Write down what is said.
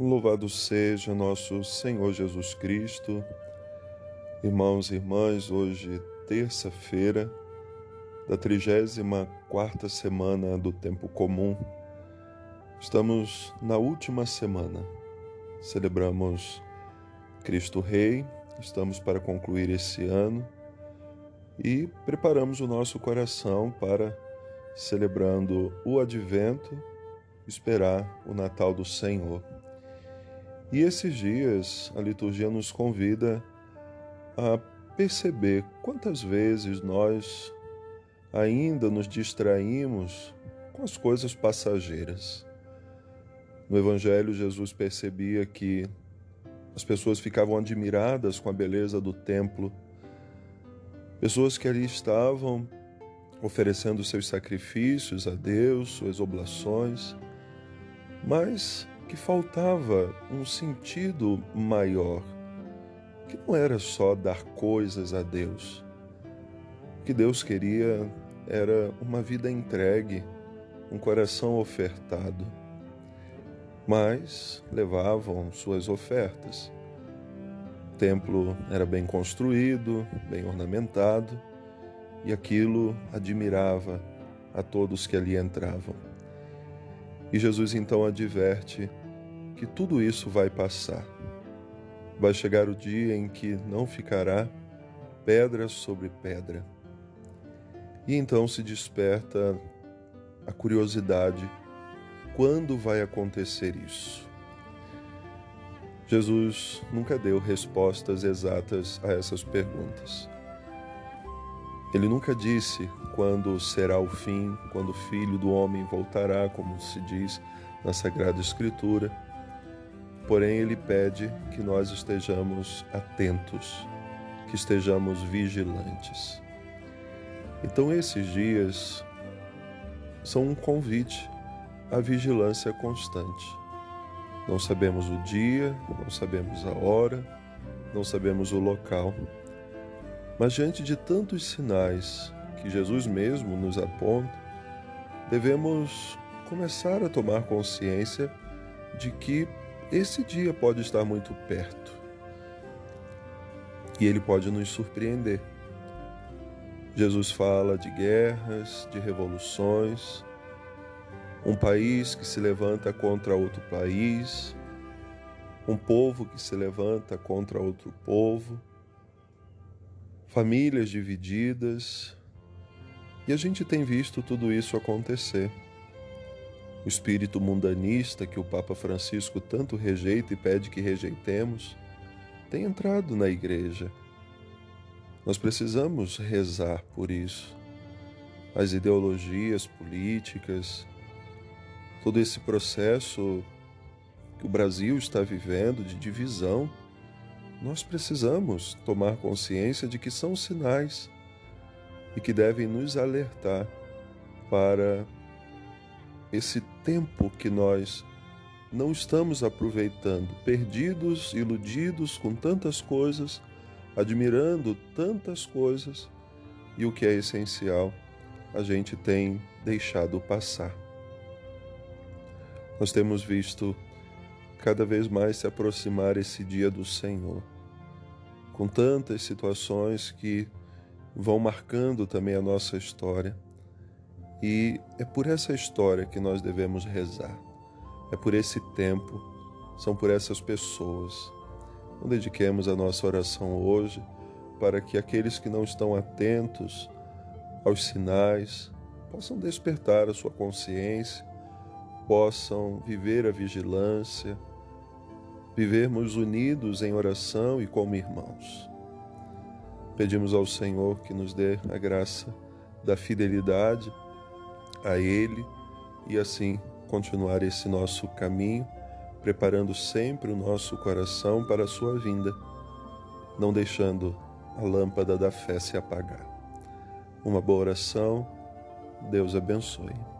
Louvado seja nosso Senhor Jesus Cristo. Irmãos e irmãs, hoje, terça-feira da 34 semana do tempo comum. Estamos na última semana. Celebramos Cristo Rei, estamos para concluir esse ano e preparamos o nosso coração para celebrando o advento, esperar o Natal do Senhor. E esses dias a liturgia nos convida a perceber quantas vezes nós ainda nos distraímos com as coisas passageiras. No Evangelho, Jesus percebia que as pessoas ficavam admiradas com a beleza do templo, pessoas que ali estavam oferecendo seus sacrifícios a Deus, suas oblações, mas que faltava um sentido maior, que não era só dar coisas a Deus. O que Deus queria era uma vida entregue, um coração ofertado. Mas levavam suas ofertas. O templo era bem construído, bem ornamentado, e aquilo admirava a todos que ali entravam. E Jesus então adverte que tudo isso vai passar. Vai chegar o dia em que não ficará pedra sobre pedra. E então se desperta a curiosidade: quando vai acontecer isso? Jesus nunca deu respostas exatas a essas perguntas. Ele nunca disse quando será o fim, quando o filho do homem voltará, como se diz na Sagrada Escritura. Porém, ele pede que nós estejamos atentos, que estejamos vigilantes. Então, esses dias são um convite à vigilância constante. Não sabemos o dia, não sabemos a hora, não sabemos o local, mas diante de tantos sinais que Jesus mesmo nos aponta, devemos começar a tomar consciência de que esse dia pode estar muito perto. E ele pode nos surpreender. Jesus fala de guerras, de revoluções, um país que se levanta contra outro país, um povo que se levanta contra outro povo, famílias divididas, e a gente tem visto tudo isso acontecer. O espírito mundanista que o Papa Francisco tanto rejeita e pede que rejeitemos tem entrado na igreja. Nós precisamos rezar por isso. As ideologias políticas, todo esse processo que o Brasil está vivendo de divisão, nós precisamos tomar consciência de que são sinais e que devem nos alertar para esse tempo que nós não estamos aproveitando, perdidos, iludidos com tantas coisas, admirando tantas coisas, e o que é essencial, a gente tem deixado passar. Nós temos visto cada vez mais se aproximar esse dia do Senhor, com tantas situações que vão marcando também a nossa história e é por essa história que nós devemos rezar. É por esse tempo, são por essas pessoas. Não dediquemos a nossa oração hoje para que aqueles que não estão atentos aos sinais possam despertar a sua consciência, possam viver a vigilância, vivermos unidos em oração e como irmãos. Pedimos ao Senhor que nos dê a graça da fidelidade a Ele e assim continuar esse nosso caminho, preparando sempre o nosso coração para a Sua vinda, não deixando a lâmpada da fé se apagar. Uma boa oração, Deus abençoe.